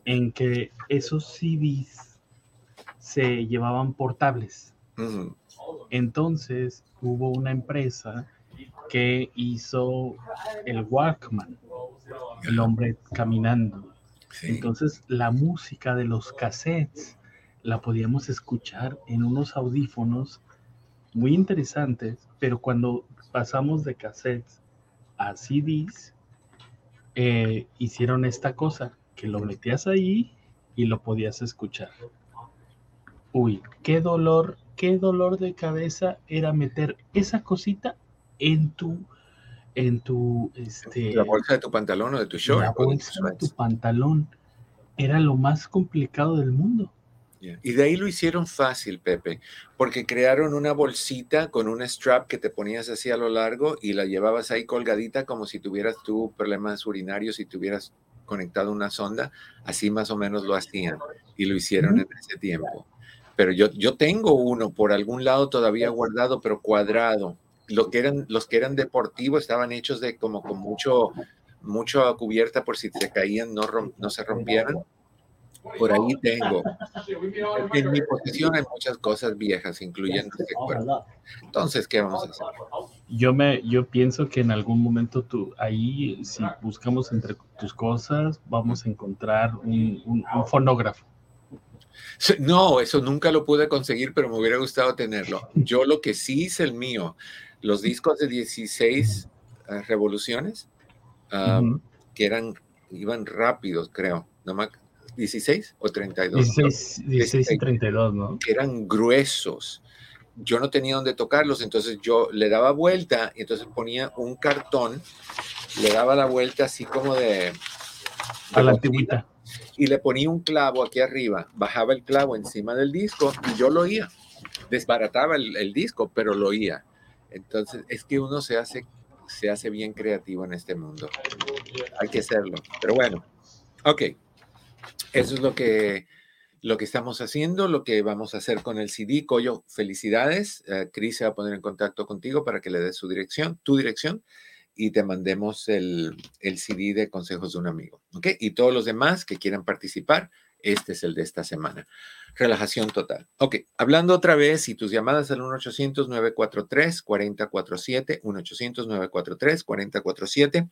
en que esos CDs se llevaban portables. Entonces hubo una empresa que hizo el Walkman, el hombre caminando. Entonces la música de los cassettes la podíamos escuchar en unos audífonos muy interesantes, pero cuando pasamos de cassettes a CDs, eh, hicieron esta cosa, que lo metías ahí y lo podías escuchar. Uy, qué dolor, qué dolor de cabeza era meter esa cosita en tu, en tu, este... La bolsa de tu pantalón o de tu short. La bolsa de tu pantalón. Era lo más complicado del mundo. Y de ahí lo hicieron fácil, Pepe, porque crearon una bolsita con un strap que te ponías así a lo largo y la llevabas ahí colgadita como si tuvieras tú problemas urinarios y tuvieras conectado una sonda, así más o menos lo hacían y lo hicieron en ese tiempo. Pero yo, yo tengo uno por algún lado todavía guardado, pero cuadrado. Lo que eran, los que eran deportivos estaban hechos de como con mucho, mucho cubierta por si se caían, no, no se rompieran por ahí tengo. En mi posición hay muchas cosas viejas, incluyendo este cuerpo. Entonces, ¿qué vamos a hacer? Yo me, yo pienso que en algún momento tú, ahí, si buscamos entre tus cosas, vamos a encontrar un, fonógrafo. No, eso nunca lo pude conseguir, pero me hubiera gustado tenerlo. Yo lo que sí hice el mío, los discos de 16 eh, revoluciones, que eran, iban rápidos, creo. No me, 16 o 32. 16, 16 y 32, ¿no? Eran gruesos. Yo no tenía donde tocarlos, entonces yo le daba vuelta y entonces ponía un cartón, le daba la vuelta así como de... a la antigüita. Y le ponía un clavo aquí arriba, bajaba el clavo encima del disco y yo lo oía. Desbarataba el, el disco, pero lo oía. Entonces es que uno se hace, se hace bien creativo en este mundo. Hay que hacerlo. Pero bueno, ok. Eso es lo que, lo que estamos haciendo, lo que vamos a hacer con el CD. Coyo, felicidades. Uh, Cris se va a poner en contacto contigo para que le des su dirección, tu dirección, y te mandemos el, el CD de consejos de un amigo. ¿Ok? Y todos los demás que quieran participar, este es el de esta semana. Relajación total. Ok, hablando otra vez y tus llamadas al 1-800-943-4047, 1-800-943-4047,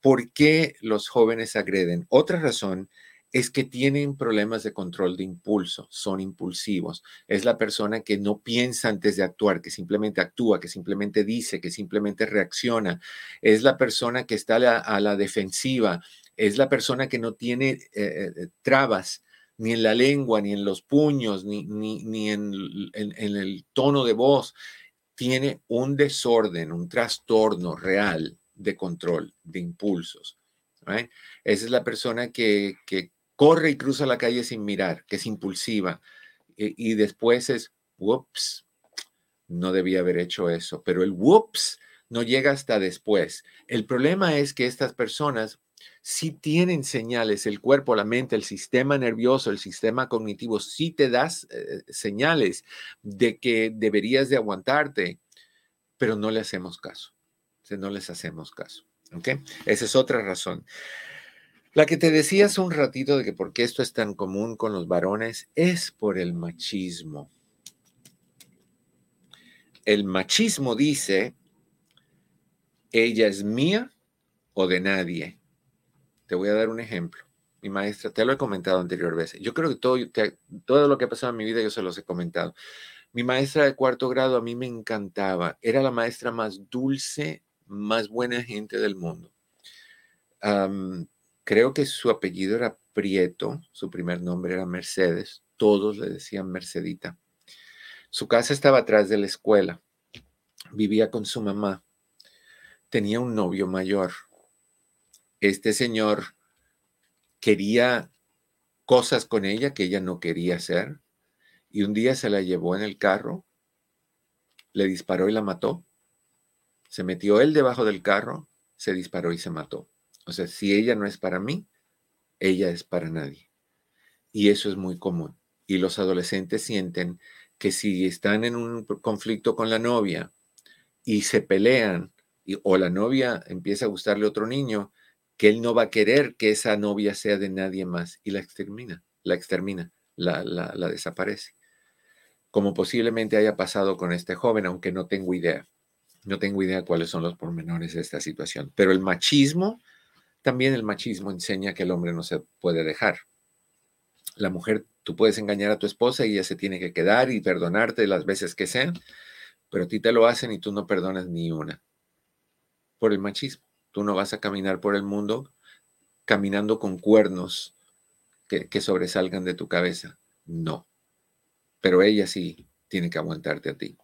¿por qué los jóvenes agreden? Otra razón es que tienen problemas de control de impulso, son impulsivos. Es la persona que no piensa antes de actuar, que simplemente actúa, que simplemente dice, que simplemente reacciona. Es la persona que está a la, defensiva. Es la persona que no tiene eh, eh, trabas ni en la lengua, ni en los puños, ni, ni, en, el tono de voz. Tiene un desorden, un trastorno real de control de impulsos. Esa es la persona que, que corre y cruza la calle sin mirar, que es impulsiva, y, después es, whoops, no debía haber hecho eso, pero el whoops no llega hasta después. El problema es que estas personas sí tienen señales, el cuerpo, la mente, el sistema nervioso, el sistema cognitivo, sí te das eh, señales de que deberías de aguantarte, pero no le hacemos caso. no les hacemos caso. ¿Ok? Esa es otra razón. La que te decía hace un ratito de que por qué esto es tan común con los varones es por el machismo. El machismo dice, ella es mía o de nadie. Te voy a dar un ejemplo. Mi maestra, te lo he comentado anterior veces. Yo creo que todo, todo lo que ha pasado en mi vida yo se los he comentado. Mi maestra de cuarto grado a mí me encantaba. Era la maestra más dulce, más buena gente del mundo creo que su apellido era Prieto, su primer nombre era Mercedes, todos le decían Mercedita. Su casa estaba atrás de la escuela, vivía con su mamá, tenía un novio mayor. Este señor quería cosas con ella que ella no quería hacer y un día se la llevó en el carro, le disparó y la mató. Se metió él debajo del carro, se disparó y se mató. O sea, si ella no es para mí, ella es para nadie. Y eso es muy común. y los adolescentes sienten que si están en un conflicto con la novia y se pelean y, o la novia empieza a gustarle a otro niño, que él no va a querer que esa novia sea de nadie más y la extermina, la extermina, la, la, la desaparece. Como posiblemente haya pasado con este joven, aunque no tengo idea. No tengo idea cuáles son los pormenores de esta situación. Pero el machismo, también el machismo enseña que el hombre no se puede dejar. La mujer, tú puedes engañar a tu esposa y ella se tiene que quedar y perdonarte las veces que sean, pero a ti te lo hacen y tú no perdonas ni una. Por el machismo. Tú no vas a caminar por el mundo caminando con cuernos que, sobresalgan de tu cabeza. No. Pero ella sí tiene que aguantarte a ti.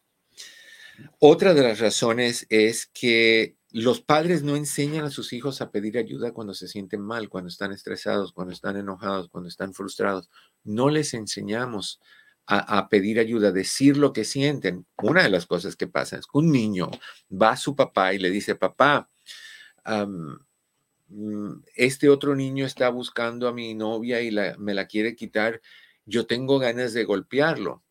Otra de las razones es que los padres no enseñan a sus hijos a pedir ayuda cuando se sienten mal, cuando están estresados, cuando están enojados, cuando están frustrados. No les enseñamos a, pedir ayuda, decir lo que sienten. Una de las cosas que pasa es que un niño va a su papá y le dice, papá, Mm, este otro niño está buscando a mi novia y me la quiere quitar, yo tengo ganas de golpearlo.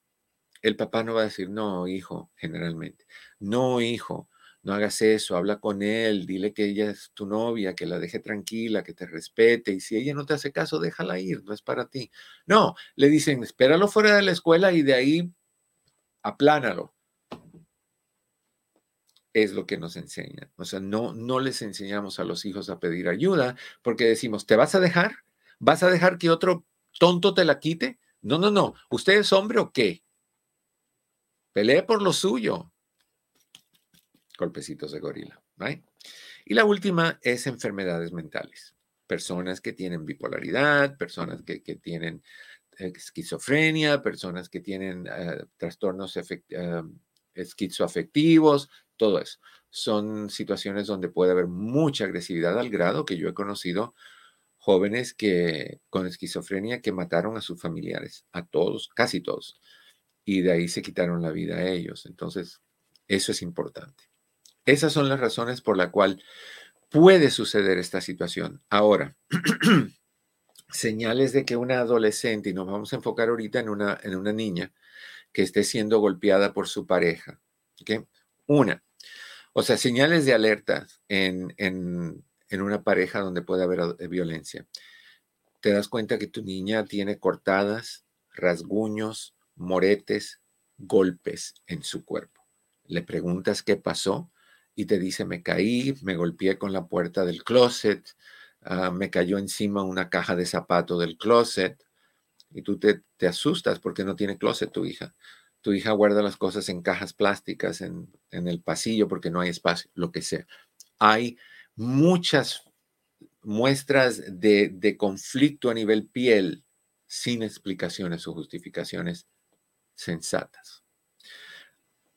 El papá no va a decir, no, hijo, generalmente, no, hijo, no hagas eso, habla con él, dile que ella es tu novia, que la deje tranquila, que te respete, y si ella no te hace caso, déjala ir, no es para ti. No, le dicen, espéralo fuera de la escuela y de ahí aplánalo es lo que nos enseñan. O sea, no, no les enseñamos a los hijos a pedir ayuda porque decimos, ¿te vas a dejar? ¿Vas a dejar que otro tonto te la quite? No, no, no. ¿Usted es hombre o qué? Pelee por lo suyo. Golpecitos de gorila. Y la última es enfermedades mentales. Personas que tienen bipolaridad, personas que, tienen esquizofrenia, personas que tienen eh, trastornos uh, esquizoafectivos, todo eso. Son situaciones donde puede haber mucha agresividad al grado que yo he conocido jóvenes que con esquizofrenia que mataron a sus familiares, a todos, casi todos, y de ahí se quitaron la vida a ellos. Entonces, eso es importante. Esas son las razones por la cual puede suceder esta situación. Ahora, [CLEARS THROAT] señales de que una adolescente, y nos vamos a enfocar ahorita en una, en una niña que esté siendo golpeada por su pareja. ¿okay? Una, o sea, señales de alerta en, una pareja donde puede haber eh, violencia. Te das cuenta que tu niña tiene cortadas, rasguños, moretes, golpes en su cuerpo. Le preguntas qué pasó y te dice, me caí, me golpeé con la puerta del closet, ah, me cayó encima una caja de zapato del closet. Y tú te, te asustas porque no tiene closet tu hija tu hija guarda las cosas en cajas plásticas, en, el pasillo porque no hay espacio, lo que sea. Hay muchas muestras de, de, conflicto a nivel piel sin explicaciones o justificaciones sensatas.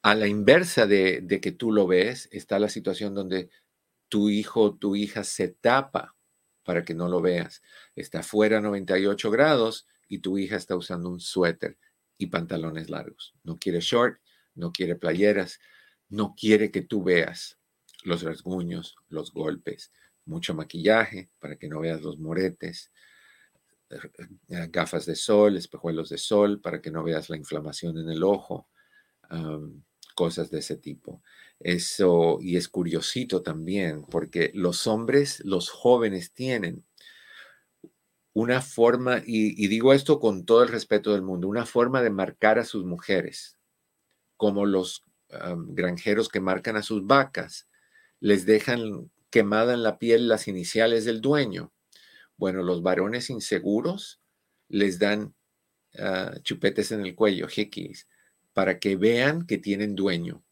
A la inversa de, que tú lo ves, está la situación donde tu hijo o tu hija se tapa para que no lo veas. Está fuera a 98 grados y tu hija está usando un suéter y pantalones largos. No quiere short, no quiere playeras, no quiere que tú veas los rasguños, los golpes, mucho maquillaje para que no veas los moretes, eh, gafas de sol, espejuelos de sol para que no veas la inflamación en el ojo, cosas de ese tipo. Eso, y es curiosito también, porque los hombres, los jóvenes tienen una forma, y, digo esto con todo el respeto del mundo, una forma de marcar a sus mujeres, como los granjeros que marcan a sus vacas, les dejan quemada en la piel las iniciales del dueño. Bueno, los varones inseguros les dan ah, chupetes en el cuello, hickeys, para que vean que tienen dueño.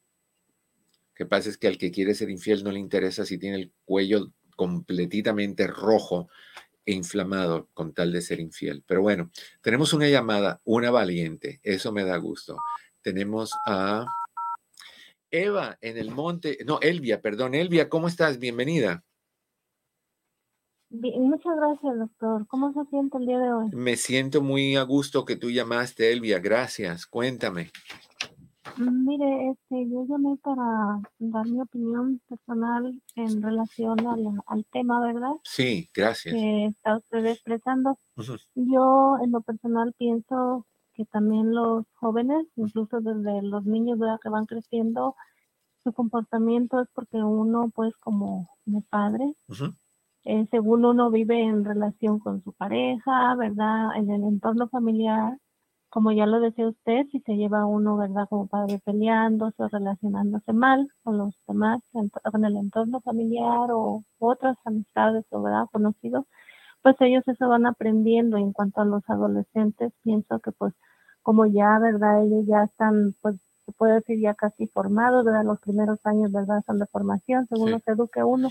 Lo que pasa es que al que quiere ser infiel no le interesa si tiene el cuello completamente rojo e inflamado con tal de ser infiel. Pero bueno, tenemos una llamada, una valiente, eso me da gusto. Tenemos a Eva en el monte, no, Elvia, perdón, Elvia, ¿cómo estás? Bienvenida. Muchas gracias, doctor. ¿Cómo se siente el día de hoy? Me siento muy a gusto que tú llamaste, Elvia. Gracias. Cuéntame. Mm, mire, este, yo llamé para dar mi opinión personal en relación al tema, ¿verdad? Sí, gracias. Que está usted expresando. Yo, en lo personal, pienso que también los jóvenes, incluso desde los niños que van creciendo, su comportamiento es porque uno, pues como, como padre, eh, según uno vive en relación con su pareja, ¿verdad? En el entorno familiar, como ya lo decía usted, si se lleva uno, ¿verdad? Como padre peleándose o relacionándose mal con los demás, con el entorno familiar o otras amistades o, ¿verdad? Conocidos, pues ellos eso van aprendiendo. en cuanto a los adolescentes, pienso que pues como ya, ¿verdad? Ellos ya están, pues se puede decir ya casi formados, ¿verdad? Los primeros años, ¿verdad? Son de formación, según los eduque uno.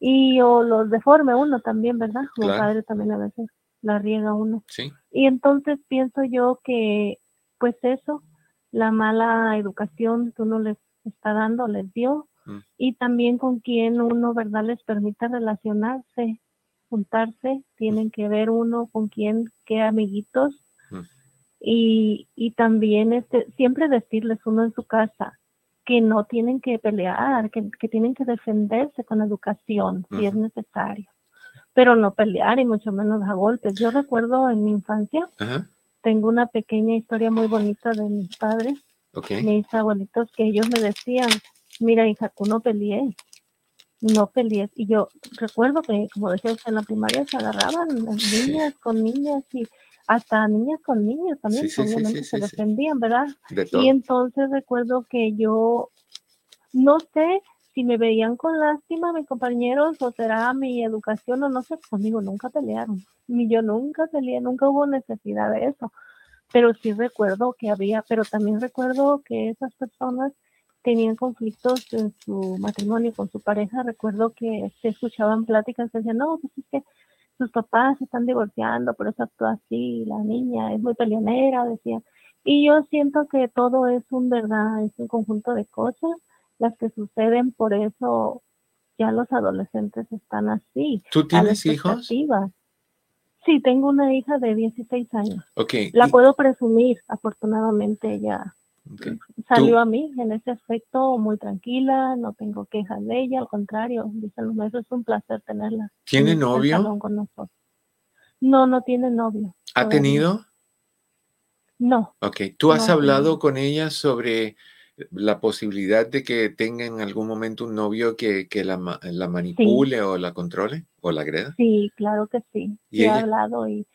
Y o los deforme uno también, ¿verdad? Como padre también a veces la riega uno. Sí. Y entonces pienso yo que, pues eso, la mala educación que uno les está dando, les dio, mm. y también con quien uno, ¿verdad?, les permite relacionarse, juntarse, tienen que ver uno con quién, qué amiguitos, mm. y, y también este, siempre decirles uno en su casa que no tienen que pelear, que, que tienen que defenderse con educación, si es necesario. Pero no pelear y mucho menos a golpes. Yo recuerdo en mi infancia, tengo una pequeña historia muy bonita de mis padres, mis abuelitos, que ellos me decían, mira hija, tú no pelees, no pelees. Y yo recuerdo que, como decía usted, en la primaria se agarraban niñas con niñas y hasta niñas con niños también, obviamente se defendían, ¿verdad? y entonces recuerdo que yo, no sé si me veían con lástima mis compañeros o será mi educación o no sé, conmigo nunca pelearon. Ni yo nunca peleé, nunca hubo necesidad de eso. Pero sí recuerdo que había, pero también recuerdo que esas personas tenían conflictos en su matrimonio con su pareja. Recuerdo que se escuchaban pláticas decían, no, pues es que sus papás se están divorciando, por eso actúa así, la niña es muy peleonera, decía. Y yo siento que todo es un verdad, es un conjunto de cosas las que suceden, por eso ya los adolescentes están así. ¿Tú tienes hijos? Sí, tengo una hija de 16 años. Okay. La puedo presumir, afortunadamente ella salió a mí en ese aspecto muy tranquila, no tengo quejas de ella, al contrario, dicen los maestros, es un placer tenerla. ¿Tiene novio? Con nosotros. No, no tiene novio. ¿Ha tenido? No. Ok, ¿tú has hablado con ella sobre la posibilidad de que tenga en algún momento un novio que, que la, la, manipule o la controle o la agreda? Sí, claro que sí. ¿Y he hablado y...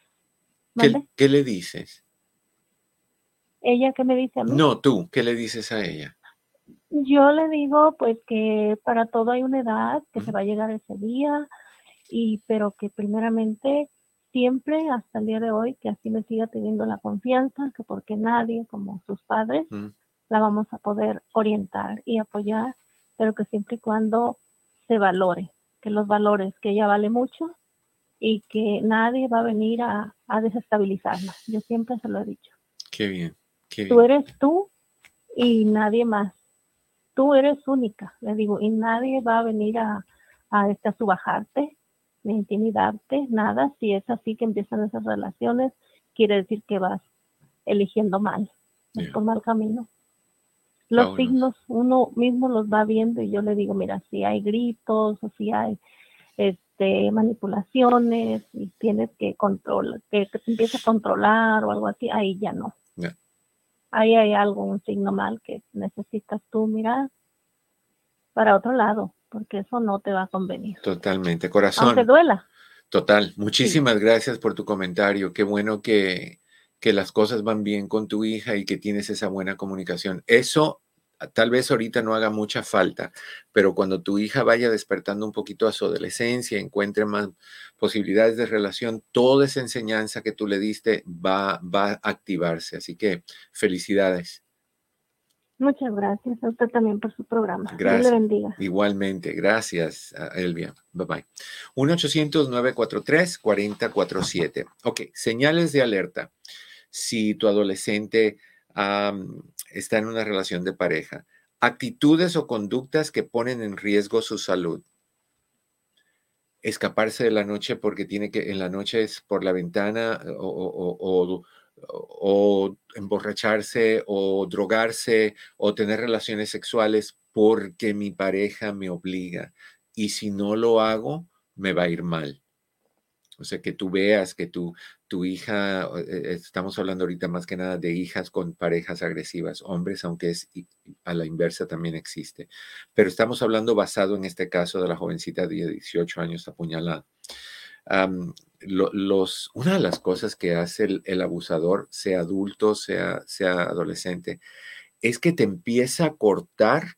¿Qué, ¿Qué, le dices? ¿Ella qué me dice a mí? No, tú, ¿qué le dices a ella? Yo le digo pues que para todo hay una edad, que se va a llegar ese día, y pero que primeramente siempre hasta el día de hoy que así me siga teniendo la confianza, que porque nadie como sus padres la vamos a poder orientar y apoyar, pero que siempre y cuando se valore, que los valores, que ella vale mucho y que nadie va a venir a, desestabilizarla. Yo siempre se lo he dicho. Qué bien, qué. Tú eres tú y nadie más. Tú eres única, le digo, y nadie va a venir a, a, este, a subajarte, ni intimidarte, nada. Si es así que empiezan esas relaciones, quiere decir que vas eligiendo mal, por mal camino. Los signos uno mismo los va viendo y yo le digo, mira, si hay gritos o si hay este, manipulaciones y tienes que controlar, que, te empiece a controlar o algo así, ahí ya no. Ahí hay algo, un signo mal que necesitas tú mirar para otro lado, porque eso no te va a convenir. Totalmente, corazón. Aunque duela. Total, muchísimas gracias por tu comentario. Qué bueno que, que las cosas van bien con tu hija y que tienes esa buena comunicación. Eso tal vez ahorita no haga mucha falta, pero cuando tu hija vaya despertando un poquito a su adolescencia, encuentre más posibilidades de relación, toda esa enseñanza que tú le diste va, va a activarse. Así que felicidades. Muchas gracias a usted también por su programa. Gracias. Dios le bendiga. Igualmente, gracias, Elvia. Bye bye. 1-800-943-4047. Ok, señales de alerta si tu adolescente está en una relación de pareja. Actitudes o conductas que ponen en riesgo su salud. Escaparse de la noche porque tiene que, en la noche es por la ventana o, o emborracharse o drogarse o tener relaciones sexuales porque mi pareja me obliga. Y si no lo hago, me va a ir mal. O sea, que tú veas que tu, tu hija, eh, estamos hablando ahorita más que nada de hijas con parejas agresivas, hombres, aunque es a la inversa también existe, pero estamos hablando basado en este caso de la jovencita de 18 años apuñalada. una de las cosas que hace el, abusador, sea adulto, sea adolescente, es que te empieza a cortar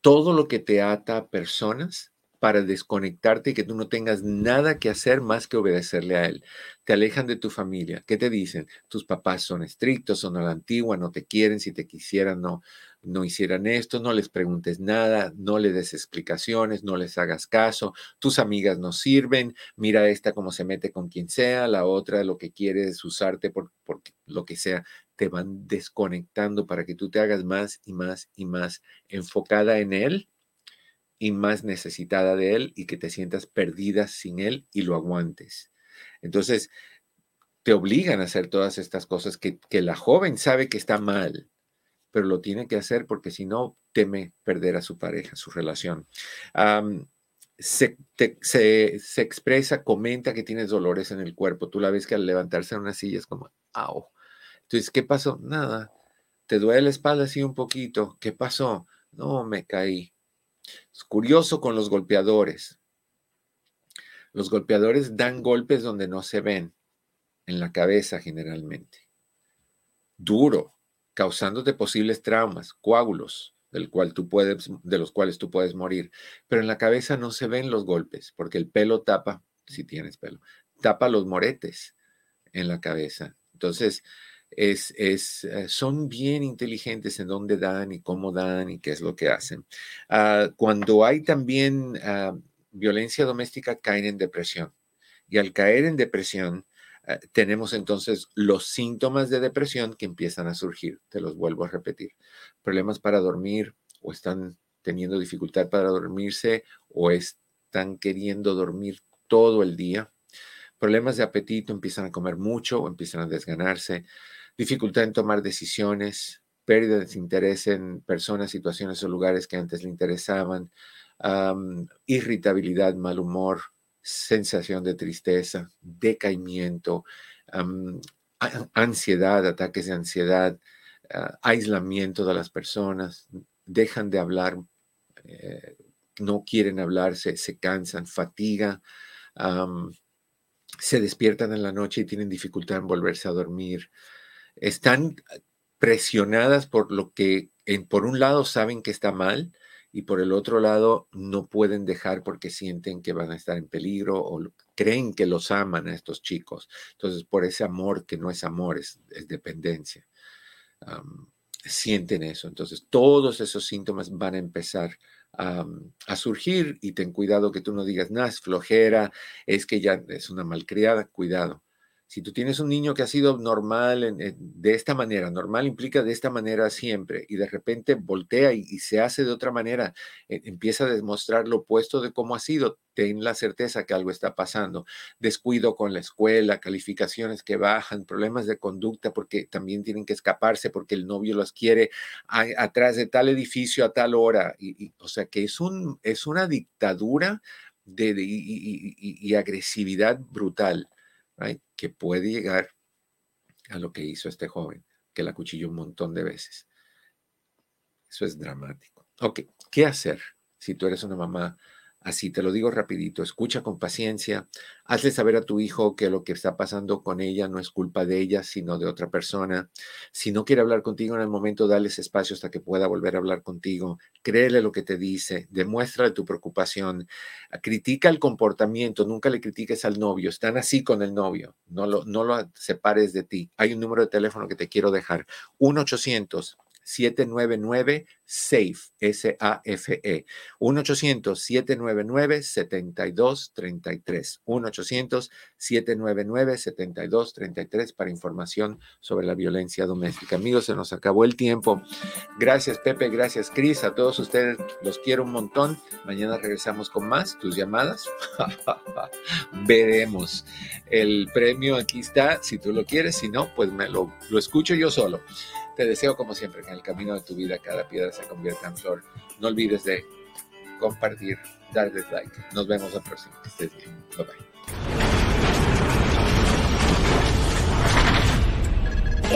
todo lo que te ata a personas para desconectarte y que tú no tengas nada que hacer más que obedecerle a él. Te alejan de tu familia. ¿Qué te dicen? Tus papás son estrictos, son a la antigua, no te quieren, si te quisieran no, no hicieran esto, no les preguntes nada, no le des explicaciones, no les hagas caso, tus amigas no sirven, mira esta como se mete con quien sea, la otra lo que quiere es usarte por, por lo que sea, te van desconectando para que tú te hagas más y más y más enfocada en él y más necesitada de él y que te sientas perdida sin él y lo aguantes. Entonces, te obligan a hacer todas estas cosas que, la joven sabe que está mal, pero lo tiene que hacer porque si no, teme perder a su pareja, su relación. se, se, expresa, comenta que tienes dolores en el cuerpo. Tú la ves que al levantarse en una silla es como, ¡au! Entonces, ¿qué pasó? Nada. ¿Te duele la espalda así un poquito? ¿Qué pasó? No, me caí. Es curioso con los golpeadores. Los golpeadores dan golpes donde no se ven, en la cabeza generalmente. Duro, causándote posibles traumas, coágulos, del cual tú puedes, de los cuales tú puedes morir. Pero en la cabeza no se ven los golpes, porque el pelo tapa, si tienes pelo, tapa los moretes en la cabeza. Entonces, es, es, eh, son bien inteligentes en dónde dan y cómo dan y qué es lo que hacen. Ah, cuando hay también ah, violencia doméstica, caen en depresión. Y al caer en depresión, ah, tenemos entonces los síntomas de depresión que empiezan a surgir. Te los vuelvo a repetir. Problemas para dormir o están teniendo dificultad para dormirse o están queriendo dormir todo el día. Problemas de apetito, empiezan a comer mucho o empiezan a desganarse dificultad en tomar decisiones, pérdida de interés en personas, situaciones o lugares que antes le interesaban, irritabilidad, mal humor, sensación de tristeza, decaimiento, ansiedad, ataques de ansiedad, ah, aislamiento de las personas, dejan de hablar, eh, no quieren hablar, se, cansan, fatiga, se despiertan en la noche y tienen dificultad en volverse a dormir, están presionadas por lo que, en, por un lado, saben que está mal y por el otro lado, no pueden dejar porque sienten que van a estar en peligro o creen que los aman a estos chicos. Entonces, por ese amor que no es amor, es, dependencia. sienten eso. Entonces, todos esos síntomas van a empezar a surgir y ten cuidado que tú no digas, nada, es flojera, es que ya es una malcriada, cuidado si tú tienes un niño que ha sido normal de esta manera, normal implica de esta manera siempre, y de repente voltea y, se hace de otra manera, e, empieza a demostrar lo opuesto de cómo ha sido, ten la certeza que algo está pasando. Descuido con la escuela, calificaciones que bajan, problemas de conducta porque también tienen que escaparse porque el novio los quiere atrás de tal edificio a tal hora. Y, o sea que es, un, es una dictadura de, y agresividad brutal que puede llegar a lo que hizo este joven, que la cuchilló un montón de veces. Eso es dramático. Ok, ¿qué hacer si tú eres una mamá Así te lo digo rapidito, escucha con paciencia, hazle saber a tu hijo que lo que está pasando con ella no es culpa de ella, sino de otra persona. Si no quiere hablar contigo en el momento, dale espacio hasta que pueda volver a hablar contigo. Créele lo que te dice, demuéstrale tu preocupación, critica el comportamiento, nunca le critiques al novio, están así con el novio, no lo, no lo separes de ti. Hay un número de teléfono que te quiero dejar, 1 800 799 SAFE, S-A-F-E, 1-800-799-7233, 1-800-799-7233 para información sobre la violencia doméstica. Amigos, se nos acabó el tiempo. Gracias, Pepe, gracias, Cris, a todos ustedes los quiero un montón. Mañana regresamos con más, tus llamadas. [LAUGHS] Veremos. El premio aquí está, si tú lo quieres, si no, pues me lo, lo escucho yo solo. Te deseo como siempre que en el camino de tu vida cada piedra se convierta en flor. No olvides de compartir, darle like. Nos vemos la próxima. Que estés bien. Bye bye.